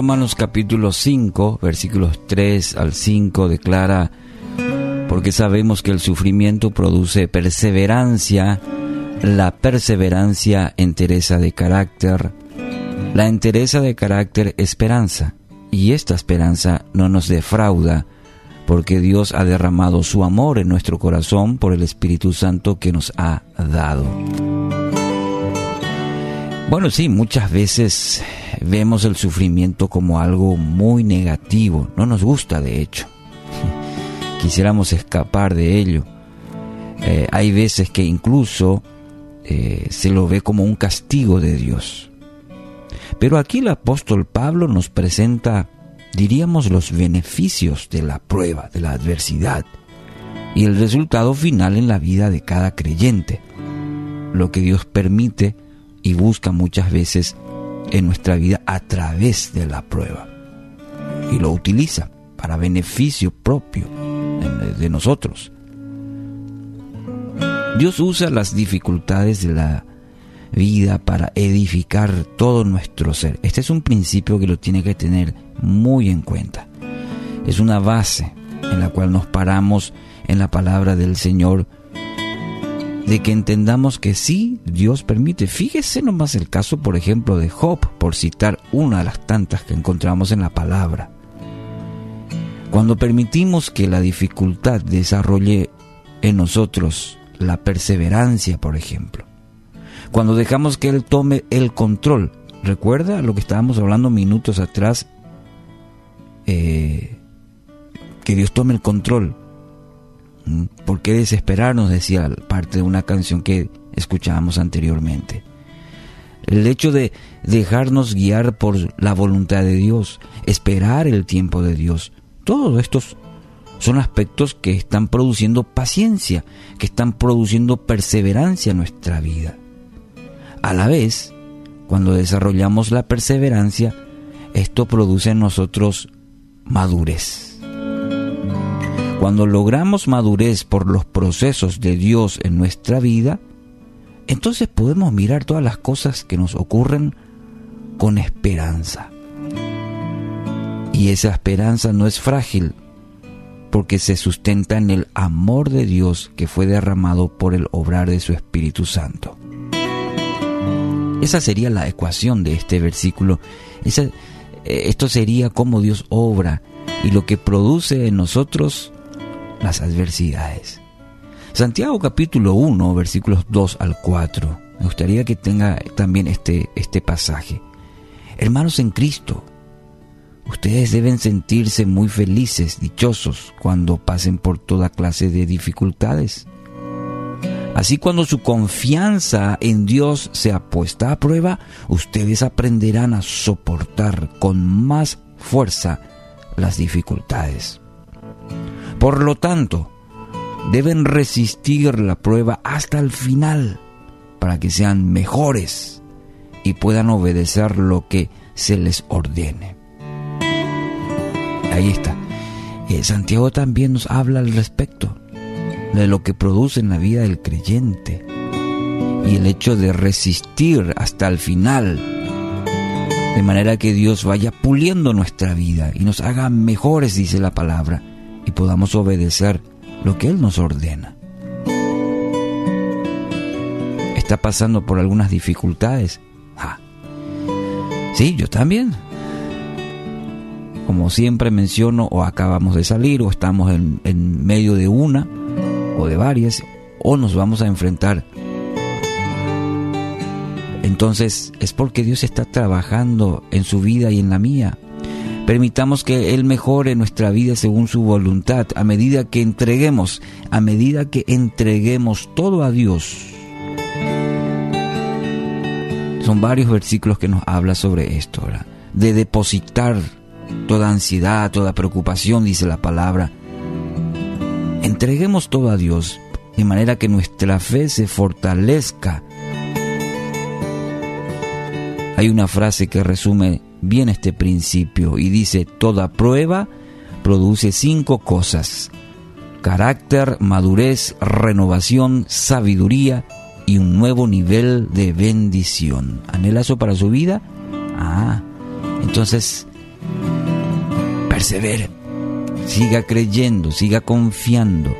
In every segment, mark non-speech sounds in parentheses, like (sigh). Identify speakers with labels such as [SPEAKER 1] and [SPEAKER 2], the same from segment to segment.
[SPEAKER 1] Romanos capítulo 5, versículos 3 al 5 declara, porque sabemos que el sufrimiento produce perseverancia, la perseverancia entereza de carácter, la entereza de carácter esperanza, y esta esperanza no nos defrauda, porque Dios ha derramado su amor en nuestro corazón por el Espíritu Santo que nos ha dado. Bueno, sí, muchas veces vemos el sufrimiento como algo muy negativo, no nos gusta de hecho. (laughs) Quisiéramos escapar de ello. Eh, hay veces que incluso eh, se lo ve como un castigo de Dios. Pero aquí el apóstol Pablo nos presenta, diríamos, los beneficios de la prueba, de la adversidad, y el resultado final en la vida de cada creyente, lo que Dios permite y busca muchas veces en nuestra vida a través de la prueba. Y lo utiliza para beneficio propio de nosotros. Dios usa las dificultades de la vida para edificar todo nuestro ser. Este es un principio que lo tiene que tener muy en cuenta. Es una base en la cual nos paramos en la palabra del Señor de que entendamos que sí, Dios permite. Fíjese nomás el caso, por ejemplo, de Job, por citar una de las tantas que encontramos en la palabra. Cuando permitimos que la dificultad desarrolle en nosotros la perseverancia, por ejemplo. Cuando dejamos que Él tome el control. ¿Recuerda lo que estábamos hablando minutos atrás? Eh, que Dios tome el control. ¿Por qué desesperarnos? Decía parte de una canción que escuchábamos anteriormente. El hecho de dejarnos guiar por la voluntad de Dios, esperar el tiempo de Dios, todos estos son aspectos que están produciendo paciencia, que están produciendo perseverancia en nuestra vida. A la vez, cuando desarrollamos la perseverancia, esto produce en nosotros madurez. Cuando logramos madurez por los procesos de Dios en nuestra vida, entonces podemos mirar todas las cosas que nos ocurren con esperanza. Y esa esperanza no es frágil, porque se sustenta en el amor de Dios que fue derramado por el obrar de su Espíritu Santo. Esa sería la ecuación de este versículo. Eh, esto sería cómo Dios obra y lo que produce en nosotros las adversidades. Santiago capítulo 1, versículos 2 al 4. Me gustaría que tenga también este, este pasaje. Hermanos en Cristo, ustedes deben sentirse muy felices, dichosos, cuando pasen por toda clase de dificultades. Así cuando su confianza en Dios sea puesta a prueba, ustedes aprenderán a soportar con más fuerza las dificultades. Por lo tanto, deben resistir la prueba hasta el final para que sean mejores y puedan obedecer lo que se les ordene. Ahí está. Eh, Santiago también nos habla al respecto de lo que produce en la vida del creyente y el hecho de resistir hasta el final, de manera que Dios vaya puliendo nuestra vida y nos haga mejores, dice la palabra, y podamos obedecer lo que Él nos ordena. ¿Está pasando por algunas dificultades? Ah. Sí, yo también. Como siempre menciono, o acabamos de salir, o estamos en, en medio de una, o de varias, o nos vamos a enfrentar. Entonces es porque Dios está trabajando en su vida y en la mía Permitamos que Él mejore nuestra vida según su voluntad, a medida que entreguemos, a medida que entreguemos todo a Dios. Son varios versículos que nos habla sobre esto, de depositar toda ansiedad, toda preocupación, dice la palabra. Entreguemos todo a Dios, de manera que nuestra fe se fortalezca. Hay una frase que resume bien este principio y dice, toda prueba produce cinco cosas. Carácter, madurez, renovación, sabiduría y un nuevo nivel de bendición. ¿Anhela eso para su vida? Ah, entonces persevere, siga creyendo, siga confiando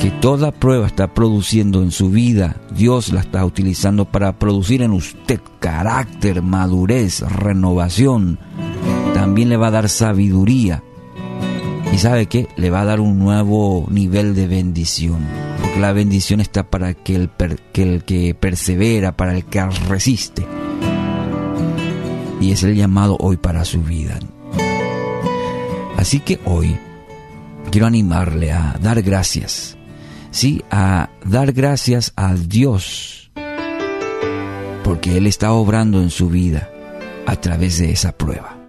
[SPEAKER 1] que toda prueba está produciendo en su vida, Dios la está utilizando para producir en usted carácter, madurez, renovación. También le va a dar sabiduría. Y sabe qué? Le va a dar un nuevo nivel de bendición. Porque la bendición está para que que persevera, para el que resiste. Y es el llamado hoy para su vida. Así que hoy quiero animarle a dar gracias sí, a dar gracias a Dios, porque Él está obrando en su vida a través de esa prueba.